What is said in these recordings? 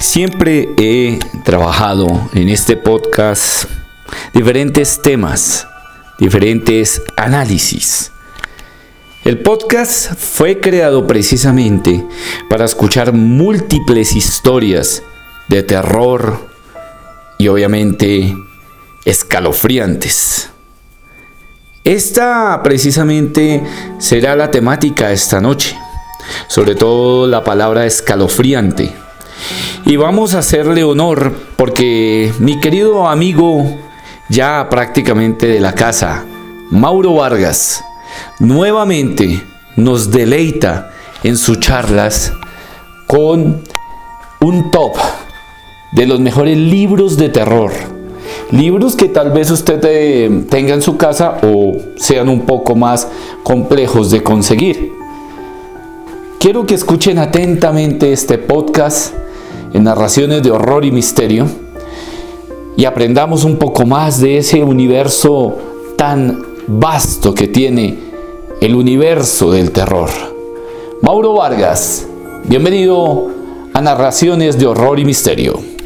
Siempre he trabajado en este podcast diferentes temas, diferentes análisis. El podcast fue creado precisamente para escuchar múltiples historias de terror y obviamente escalofriantes. Esta precisamente será la temática esta noche, sobre todo la palabra escalofriante y vamos a hacerle honor porque mi querido amigo ya prácticamente de la casa, Mauro Vargas, nuevamente nos deleita en sus charlas con un top de los mejores libros de terror. Libros que tal vez usted eh, tenga en su casa o sean un poco más complejos de conseguir. Quiero que escuchen atentamente este podcast en narraciones de horror y misterio y aprendamos un poco más de ese universo tan vasto que tiene el universo del terror. Mauro Vargas, bienvenido a Narraciones de Horror y Misterio.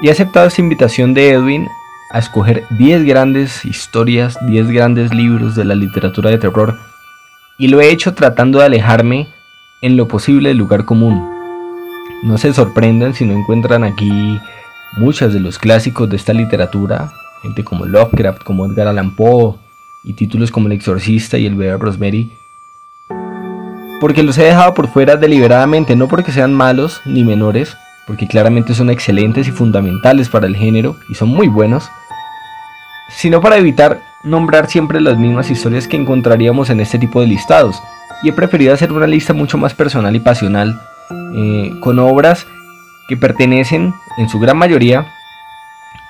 Y he aceptado esta invitación de Edwin a escoger 10 grandes historias, 10 grandes libros de la literatura de terror. Y lo he hecho tratando de alejarme en lo posible del lugar común. No se sorprendan si no encuentran aquí muchos de los clásicos de esta literatura, gente como Lovecraft, como Edgar Allan Poe, y títulos como El Exorcista y El Bebé Rosemary, porque los he dejado por fuera deliberadamente, no porque sean malos ni menores, porque claramente son excelentes y fundamentales para el género y son muy buenos, sino para evitar nombrar siempre las mismas historias que encontraríamos en este tipo de listados. Y he preferido hacer una lista mucho más personal y pasional, eh, con obras que pertenecen, en su gran mayoría,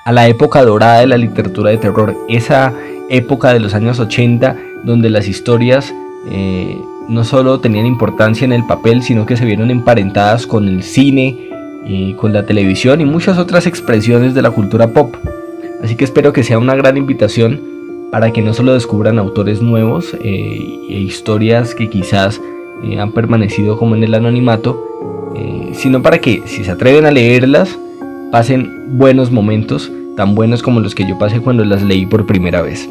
a la época dorada de la literatura de terror, esa época de los años 80 donde las historias eh, no solo tenían importancia en el papel, sino que se vieron emparentadas con el cine, y con la televisión y muchas otras expresiones de la cultura pop. Así que espero que sea una gran invitación para que no solo descubran autores nuevos eh, e historias que quizás eh, han permanecido como en el anonimato, eh, sino para que si se atreven a leerlas, pasen buenos momentos, tan buenos como los que yo pasé cuando las leí por primera vez.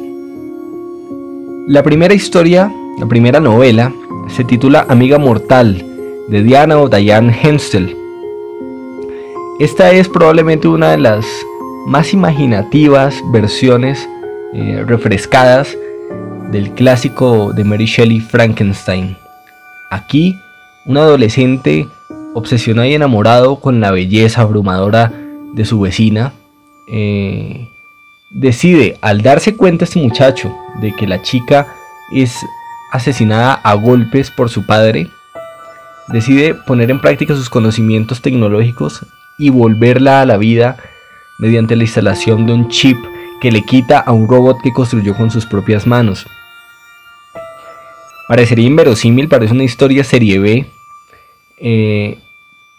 La primera historia, la primera novela, se titula Amiga Mortal, de Diana o Diane Henstel. Esta es probablemente una de las más imaginativas versiones eh, refrescadas del clásico de Mary Shelley Frankenstein. Aquí, un adolescente obsesionado y enamorado con la belleza abrumadora de su vecina, eh, decide, al darse cuenta este muchacho de que la chica es asesinada a golpes por su padre, decide poner en práctica sus conocimientos tecnológicos y volverla a la vida mediante la instalación de un chip que le quita a un robot que construyó con sus propias manos. Parecería inverosímil, parece una historia serie B, eh,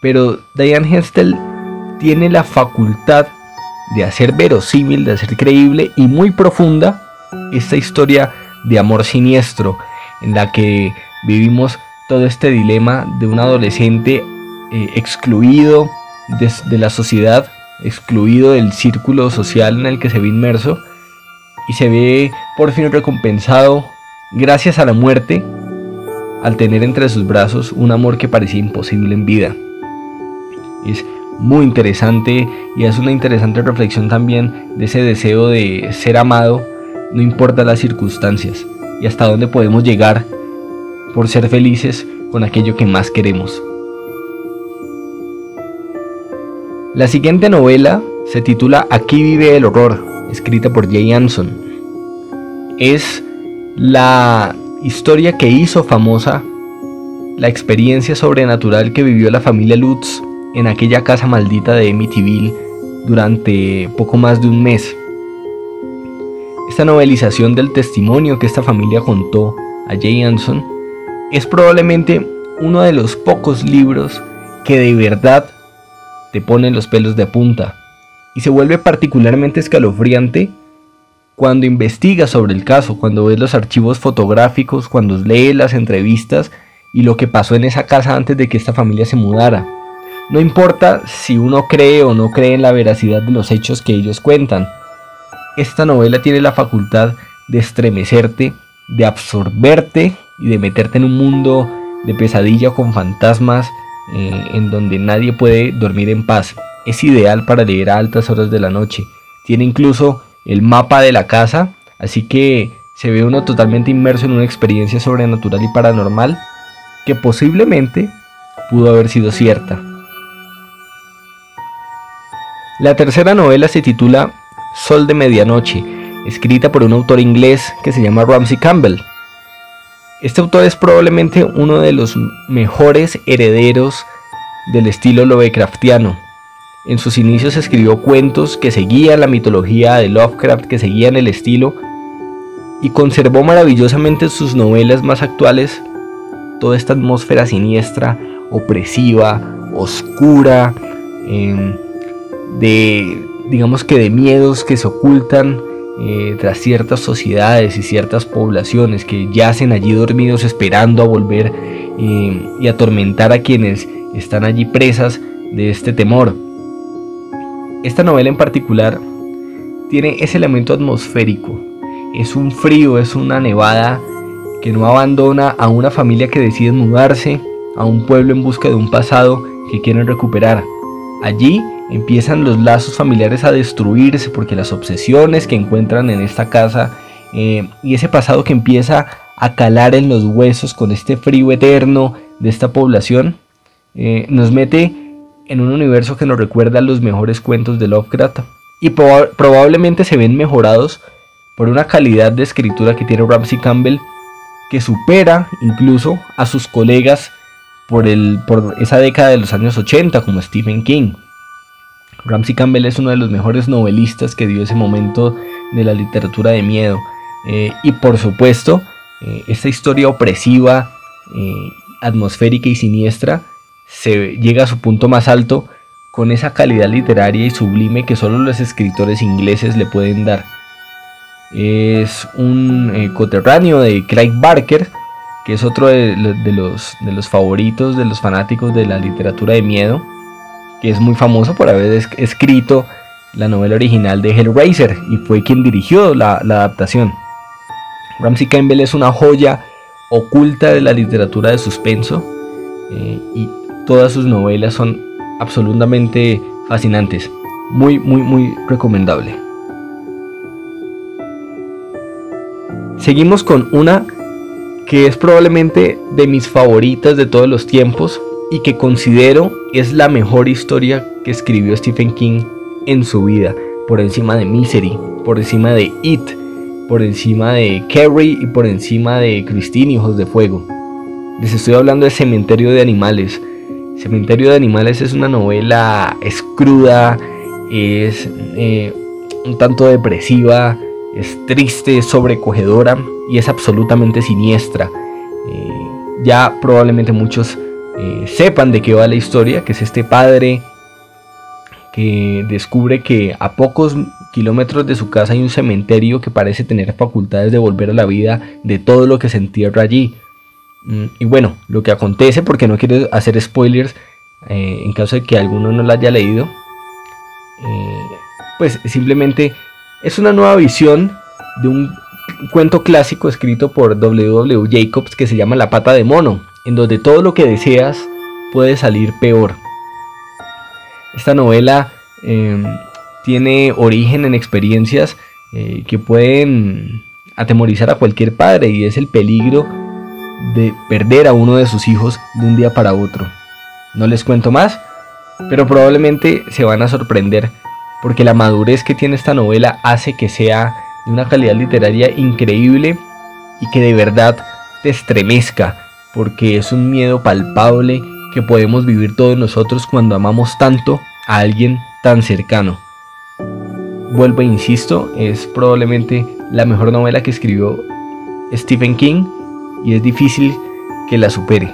pero Diane Hestel tiene la facultad de hacer verosímil, de hacer creíble y muy profunda esta historia de amor siniestro en la que vivimos todo este dilema de un adolescente eh, excluido, de, la sociedad, excluido del círculo social en el que se ve inmerso, y se ve por fin recompensado gracias a la muerte al tener entre sus brazos un amor que parecía imposible en vida. Es muy interesante y es una interesante reflexión también de ese deseo de ser amado, no importa las circunstancias, y hasta dónde podemos llegar por ser felices con aquello que más queremos. La siguiente novela se titula Aquí vive el horror, escrita por Jay Anson. Es la historia que hizo famosa la experiencia sobrenatural que vivió la familia Lutz en aquella casa maldita de Amityville durante poco más de un mes. esta novelización del testimonio que esta familia contó a Jay Anson es probablemente uno de los pocos libros que de verdad te ponen los pelos de punta y se vuelve particularmente escalofriante cuando investigas sobre el caso, cuando ves los archivos fotográficos, cuando lees las entrevistas y lo que pasó en esa casa antes de que esta familia se mudara. No importa si uno cree o no cree en la veracidad de los hechos que ellos cuentan. Esta novela tiene la facultad de estremecerte, de absorberte y de meterte en un mundo de pesadilla con fantasmas eh, en donde nadie puede dormir en paz. Es ideal para leer a altas horas de la noche. Tiene incluso el mapa de la casa, así que se ve uno totalmente inmerso en una experiencia sobrenatural y paranormal que posiblemente pudo haber sido cierta. La tercera novela se titula Sol de Medianoche, escrita por un autor inglés que se llama Ramsey Campbell. Este autor es probablemente uno de los mejores herederos del estilo Lovecraftiano. En sus inicios escribió cuentos que seguían la mitología de Lovecraft, que seguían el estilo, y conservó maravillosamente sus novelas más actuales toda esta atmósfera siniestra, opresiva, oscura, em, de digamos que de miedos que se ocultan eh, tras ciertas sociedades y ciertas poblaciones que yacen allí dormidos esperando a volver eh, y atormentar a quienes están allí presas de este temor. Esta novela en particular tiene ese elemento atmosférico. Es un frío, es una nevada que no abandona a una familia que decide mudarse a un pueblo en busca de un pasado que quieren recuperar. Allí empiezan los lazos familiares a destruirse porque las obsesiones que encuentran en esta casa eh, y ese pasado que empieza a calar en los huesos con este frío eterno de esta población eh, nos mete en un universo que nos recuerda a los mejores cuentos de Lovecraft y probablemente se ven mejorados por una calidad de escritura que tiene Ramsey Campbell que supera incluso a sus colegas por, el, por esa década de los años 80 como Stephen King. Ramsey Campbell es uno de los mejores novelistas que dio ese momento de la literatura de miedo. Eh, y por supuesto, eh, esta historia opresiva, eh, atmosférica y siniestra se llega a su punto más alto con esa calidad literaria y sublime que solo los escritores ingleses le pueden dar. Es un coterráneo de Craig Barker, que es otro de, los, de los favoritos de los fanáticos de la literatura de miedo que es muy famoso por haber escrito la novela original de Hellraiser y fue quien dirigió la, adaptación. Ramsey Campbell es una joya oculta de la literatura de suspenso eh, y todas sus novelas son absolutamente fascinantes. Muy, muy, muy recomendable. Seguimos con una que es probablemente de mis favoritas de todos los tiempos y que considero es la mejor historia que escribió Stephen King en su vida, por encima de Misery, por encima de It, por encima de Carrie y por encima de Christine, Hijos de Fuego. Les estoy hablando de Cementerio de Animales. Cementerio de Animales es una novela escruda, es eh, un tanto depresiva, es triste, es sobrecogedora y es absolutamente siniestra. Eh, ya probablemente muchos eh, sepan de qué va la historia, que es este padre que descubre que a pocos kilómetros de su casa hay un cementerio que parece tener facultades de volver a la vida de todo lo que se entierra allí. Mm, y bueno, lo que acontece, porque no quiero hacer spoilers, eh, en caso de que alguno no lo haya leído, eh, pues simplemente es una nueva visión de un cuento clásico escrito por W.W. Jacobs que se llama La pata de mono en donde todo lo que deseas puede salir peor. Esta novela em, tiene origen en experiencias eh, que pueden atemorizar a cualquier padre y es el peligro de perder a uno de sus hijos de un día para otro. No les cuento más, pero probablemente se van a sorprender porque la madurez que tiene esta novela hace que sea de una calidad literaria increíble y que de verdad te estremezca porque es un miedo palpable que podemos vivir todos nosotros cuando amamos tanto a alguien tan cercano. Vuelvo e insisto, es probablemente la mejor novela que escribió Stephen King y es difícil que la supere.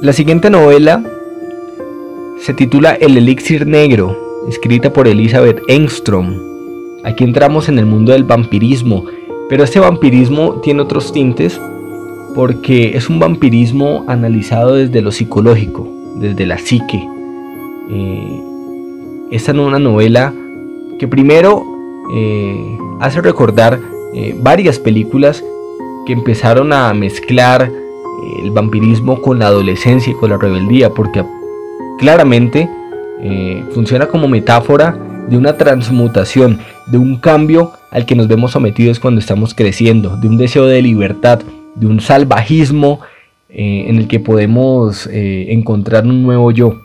La siguiente novela se titula El elixir negro, escrita por Elizabeth Engstrom. Aquí entramos en el mundo del vampirismo, pero este vampirismo tiene otros tintes porque es un vampirismo analizado desde lo psicológico, desde la psique. Eh, esta es una novela que primero eh, hace recordar eh, varias películas que empezaron a mezclar el vampirismo con la adolescencia y con la rebeldía, porque claramente eh, funciona como metáfora de una transmutación, de un cambio al que nos vemos sometidos cuando estamos creciendo, de un deseo de libertad, de un salvajismo eh, en el que podemos eh, encontrar un nuevo yo.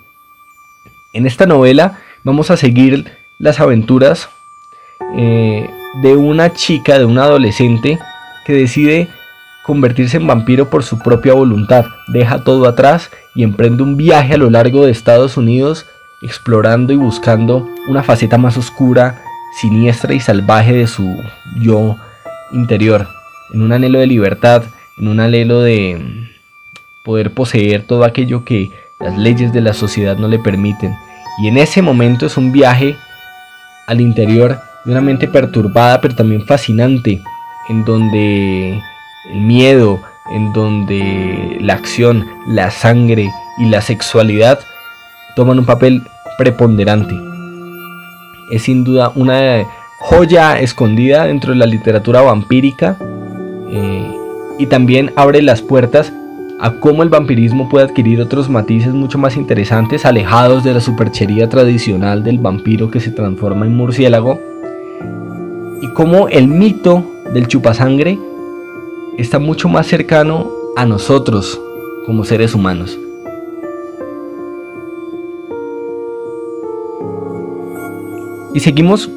En esta novela vamos a seguir las aventuras de una chica, de una adolescente que decide convertirse en vampiro por su propia voluntad, deja todo atrás y emprende un viaje a lo largo de Estados Unidos explorando y buscando una faceta más oscura, siniestra y salvaje de su yo interior, en un anhelo de libertad, en un anhelo de poder poseer todo aquello que las leyes de la sociedad no le permiten. Y en ese momento es un viaje al interior de una mente perturbada pero también fascinante, en donde el miedo, en donde la acción, la sangre y la sexualidad toman un papel preponderante. Es sin duda una joya escondida dentro de la literatura vampírica eh, y también abre las puertas a cómo el vampirismo puede adquirir otros matices mucho más interesantes, alejados de la superchería tradicional del vampiro que se transforma en murciélago, y cómo el mito del chupasangre está mucho más cercano a nosotros como seres humanos. Y seguimos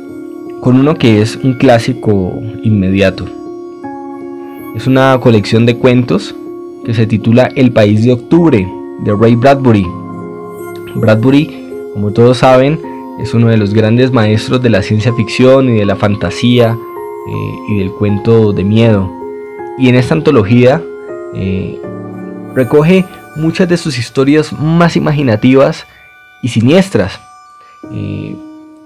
con uno que es un clásico inmediato. Es una colección de cuentos que se titula El País de Octubre de Ray Bradbury. Bradbury, como todos saben, es uno de los grandes maestros de la ciencia ficción y de la fantasía eh, y del cuento de miedo. Y en esta antología eh, recoge muchas de sus historias más imaginativas y siniestras, eh,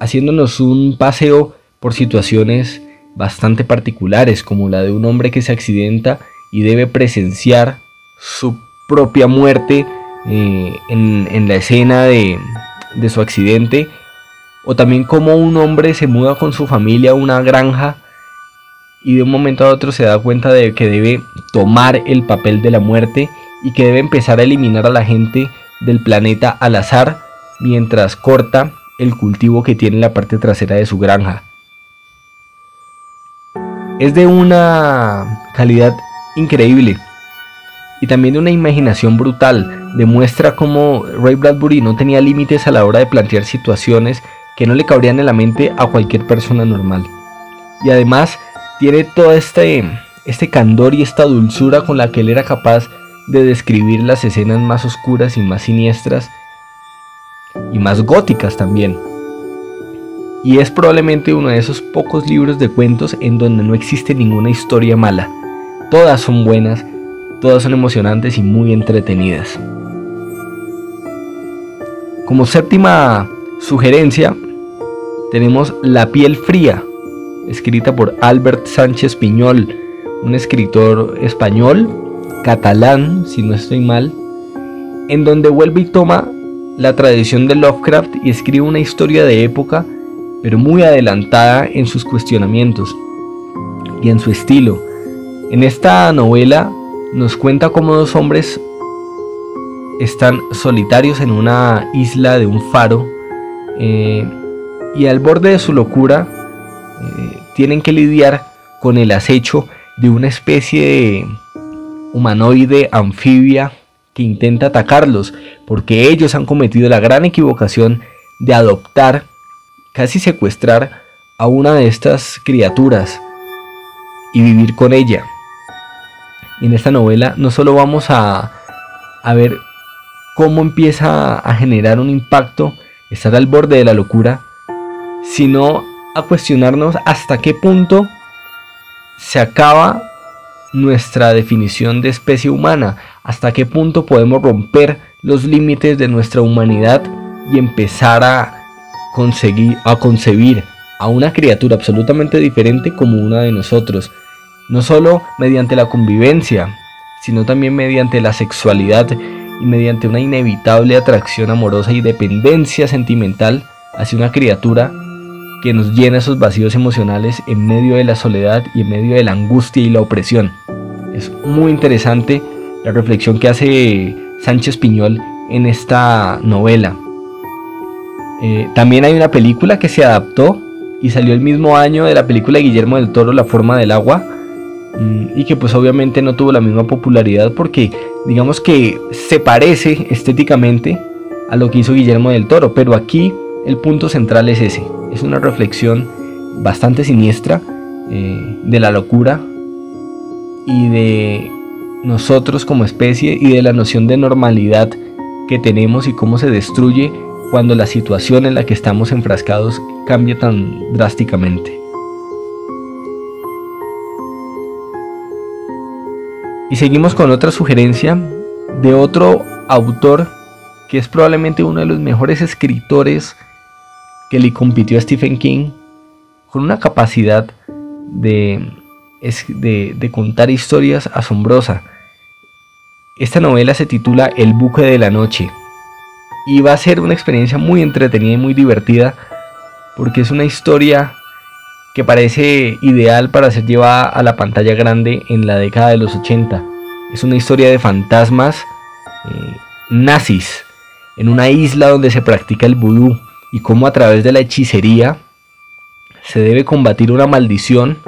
haciéndonos un paseo por situaciones bastante particulares, como la de un hombre que se accidenta y debe presenciar su propia muerte eh, en, la escena de, de su accidente, o también como un hombre se muda con su familia a una granja y de un momento a otro se da cuenta de que debe tomar el papel de la muerte y que debe empezar a eliminar a la gente del planeta al azar mientras corta el cultivo que tiene en la parte trasera de su granja. Es de una calidad increíble y también de una imaginación brutal. Demuestra cómo Ray Bradbury no tenía límites a la hora de plantear situaciones que no le cabrían en la mente a cualquier persona normal. Y además tiene todo este, este candor y esta dulzura con la que él era capaz de describir las escenas más oscuras y más siniestras y más góticas también. Y es probablemente uno de esos pocos libros de cuentos en donde no existe ninguna historia mala. Todas son buenas, todas son emocionantes y muy entretenidas. Como séptima sugerencia, tenemos La piel fría escrita por Albert Sánchez Piñol, un escritor español, catalán, si no estoy mal, en donde vuelve y toma la tradición de Lovecraft y escribe una historia de época, pero muy adelantada en sus cuestionamientos y en su estilo. En esta novela nos cuenta cómo dos hombres están solitarios en una isla de un faro eh, y al borde de su locura eh, tienen que lidiar con el acecho de una especie de humanoide anfibia que intenta atacarlos, porque ellos han cometido la gran equivocación de adoptar, casi secuestrar a una de estas criaturas y vivir con ella. En esta novela no solo vamos a, a ver cómo empieza a generar un impacto, estar al borde de la locura, sino a cuestionarnos hasta qué punto se acaba nuestra definición de especie humana, hasta qué punto podemos romper los límites de nuestra humanidad y empezar a conseguir a concebir a una criatura absolutamente diferente como una de nosotros, no solo mediante la convivencia, sino también mediante la sexualidad y mediante una inevitable atracción amorosa y dependencia sentimental hacia una criatura que nos llena esos vacíos emocionales en medio de la soledad y en medio de la angustia y la opresión. Es muy interesante la reflexión que hace Sánchez Piñol en esta novela. Eh, también hay una película que se adaptó y salió el mismo año de la película de Guillermo del Toro, La forma del agua, mm, y que pues obviamente no tuvo la misma popularidad porque digamos que se parece estéticamente a lo que hizo Guillermo del Toro, pero aquí el punto central es ese, es una reflexión bastante siniestra eh, de la locura y de nosotros como especie y de la noción de normalidad que tenemos y cómo se destruye cuando la situación en la que estamos enfrascados cambia tan drásticamente. Y seguimos con otra sugerencia de otro autor que es probablemente uno de los mejores escritores que le compitió a Stephen King, con una capacidad de, de, contar historias asombrosa. Esta novela se titula El buque de la noche y va a ser una experiencia muy entretenida y muy divertida porque es una historia que parece ideal para ser llevada a la pantalla grande en la década de los 80. Es una historia de fantasmas eh, nazis en una isla donde se practica el vudú y cómo a través de la hechicería se debe combatir una maldición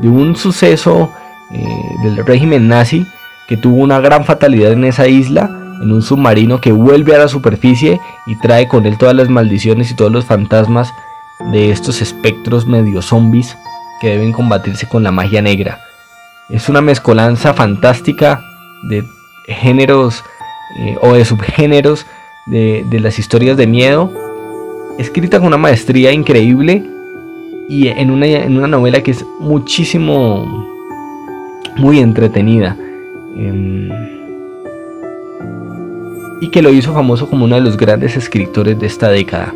de un suceso eh, del régimen nazi que tuvo una gran fatalidad en esa isla, en un submarino que vuelve a la superficie y trae con él todas las maldiciones y todos los fantasmas de estos espectros medio zombies que deben combatirse con la magia negra. Es una mezcolanza fantástica de géneros eh, o de subgéneros de, de las historias de miedo escrita con una maestría increíble y en una, en una novela que es muchísimo, muy entretenida. Em, y que lo hizo famoso como uno de los grandes escritores de esta década.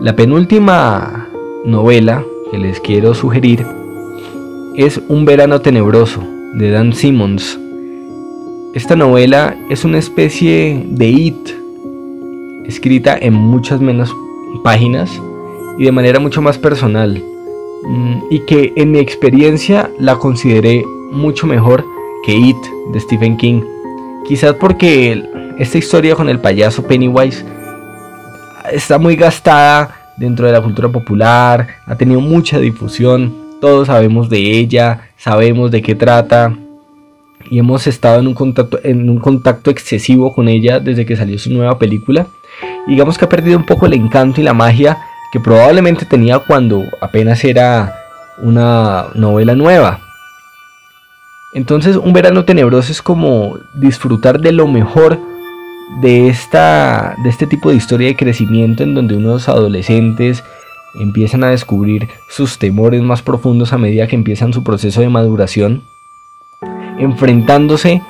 La penúltima novela que les quiero sugerir es Un verano tenebroso de Dan Simmons esta novela es una especie de It, escrita en muchas menos páginas y de manera mucho más personal, mm, y que en mi experiencia la consideré mucho mejor que It de Stephen King. Quizás porque esta historia con el payaso Pennywise está muy gastada dentro de la cultura popular, ha tenido mucha difusión, todos sabemos de ella, sabemos de qué trata, y hemos estado en un contacto, en un contacto excesivo con ella desde que salió su nueva película. digamos que ha perdido un poco el encanto y la magia que probablemente tenía cuando apenas era una novela nueva. Entonces un verano tenebroso es como disfrutar de lo mejor de, esta, de este tipo de historia de crecimiento en donde unos adolescentes empiezan a descubrir sus temores más profundos a medida que empiezan su proceso de maduración enfrentándose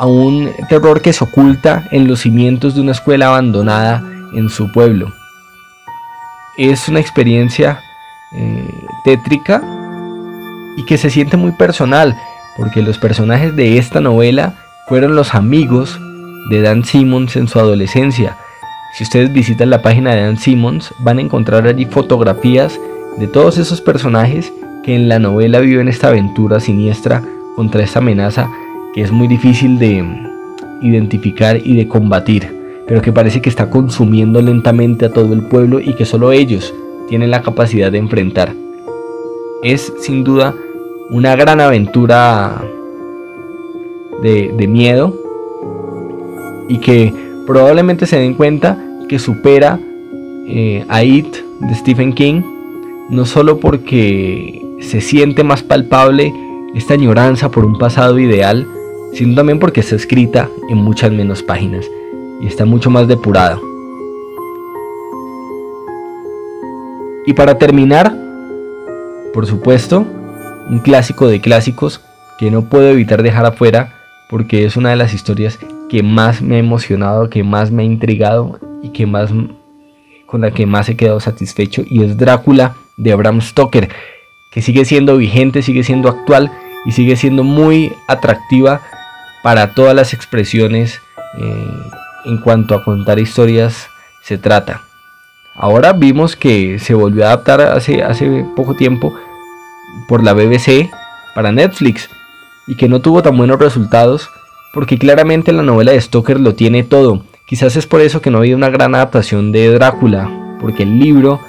a un terror que se oculta en los cimientos de una escuela abandonada en su pueblo. Es una experiencia eh, tétrica y que se siente muy personal, porque los personajes de esta novela fueron los amigos de Dan Simmons en su adolescencia. Si ustedes visitan la página de Dan Simmons, van a encontrar allí fotografías de todos esos personajes que en la novela viven esta aventura siniestra contra esta amenaza que es muy difícil de identificar y de combatir, pero que parece que está consumiendo lentamente a todo el pueblo y que solo ellos tienen la capacidad de enfrentar. Es sin duda una gran aventura de, miedo y que probablemente se den cuenta que supera eh, a It de Stephen King, no solo porque se siente más palpable esta añoranza por un pasado ideal, sino también porque está escrita en muchas menos páginas. y está mucho más depurada. Y para terminar, por supuesto, un clásico de clásicos que no puedo evitar dejar afuera porque es una de las historias que más me ha emocionado, que más me ha intrigado y que más con la que más he quedado satisfecho y es Drácula de Bram Stoker, que sigue siendo vigente, sigue siendo actual y sigue siendo muy atractiva para todas las expresiones eh, en cuanto a contar historias se trata. Ahora vimos que se volvió a adaptar hace, hace poco tiempo por la BBC para Netflix y que no tuvo tan buenos resultados porque claramente la novela de Stoker lo tiene todo. Quizás es por eso que no ha habido una gran adaptación de Drácula, porque el libro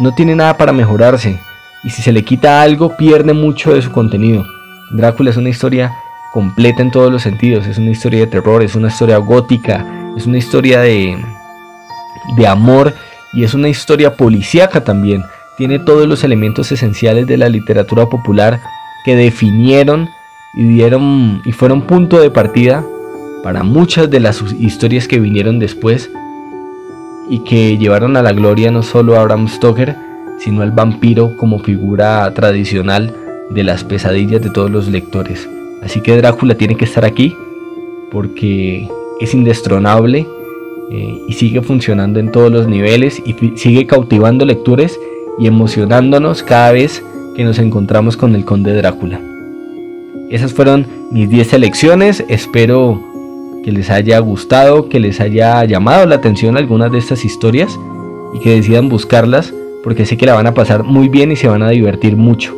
no tiene nada para mejorarse y si se le quita algo pierde mucho de su contenido. Drácula es una historia completa en todos los sentidos, es una historia de terror, es una historia gótica, es una historia de, de amor y es una historia policíaca también. Tiene todos los elementos esenciales de la literatura popular que definieron y dieron y fueron punto de partida para muchas de las historias que vinieron después y que llevaron a la gloria no solo a Bram Stoker, sino al vampiro como figura tradicional de las pesadillas de todos los lectores. Así que Drácula tiene que estar aquí porque es indestronable eh, y sigue funcionando en todos los niveles y sigue cautivando lectores y emocionándonos cada vez que nos encontramos con el conde Drácula. Esas fueron mis 10 selecciones, espero que les haya gustado, que les haya llamado la atención algunas de estas historias y que decidan buscarlas porque sé que la van a pasar muy bien y se van a divertir mucho.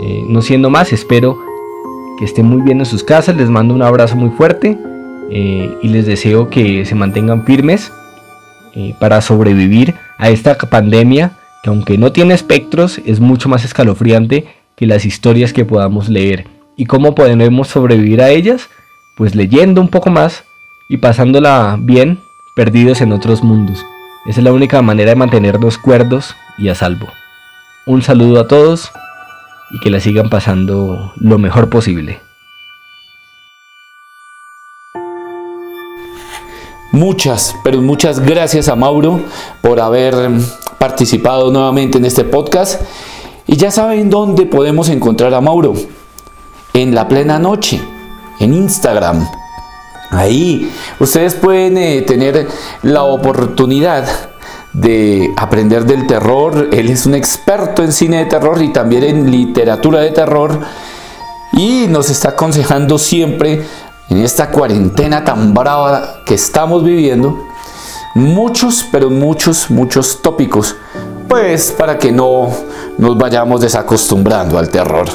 Eh, no siendo más, espero que estén muy bien en sus casas, les mando un abrazo muy fuerte eh, y les deseo que se mantengan firmes eh, para sobrevivir a esta pandemia que aunque no tiene espectros es mucho más escalofriante que las historias que podamos leer. ¿Y cómo podemos sobrevivir a ellas? Pues leyendo un poco más y pasándola bien, perdidos en otros mundos. Esa es la única manera de mantenernos cuerdos y a salvo. Un saludo a todos y que la sigan pasando lo mejor posible. Muchas, pero muchas gracias a Mauro por haber participado nuevamente en este podcast. Y ya saben dónde podemos encontrar a Mauro. En la plena noche, en Instagram. Ahí ustedes pueden eh, tener la oportunidad de aprender del terror. Él es un experto en cine de terror y también en literatura de terror. Y nos está aconsejando siempre en esta cuarentena tan brava que estamos viviendo. Muchos, pero muchos, muchos tópicos. Pues para que no nos vayamos desacostumbrando al terror.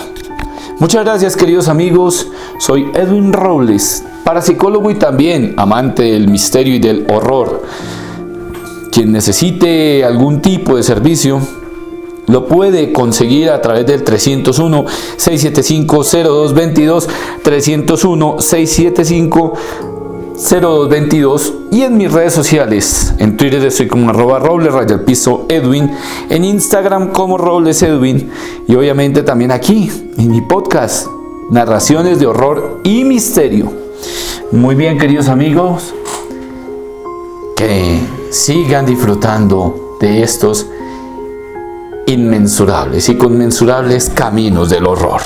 Muchas gracias queridos amigos. Soy Edwin Robles, parapsicólogo y también amante del misterio y del horror. Quien necesite algún tipo de servicio, lo puede conseguir a través del 301-675-0222, 301-675-0222 y en mis redes sociales. En Twitter estoy como arroba robles raya piso Edwin, en Instagram como robles Edwin y obviamente también aquí en mi podcast, narraciones de horror y misterio. Muy bien queridos amigos, que sigan disfrutando de estos inmensurables y conmensurables caminos del horror.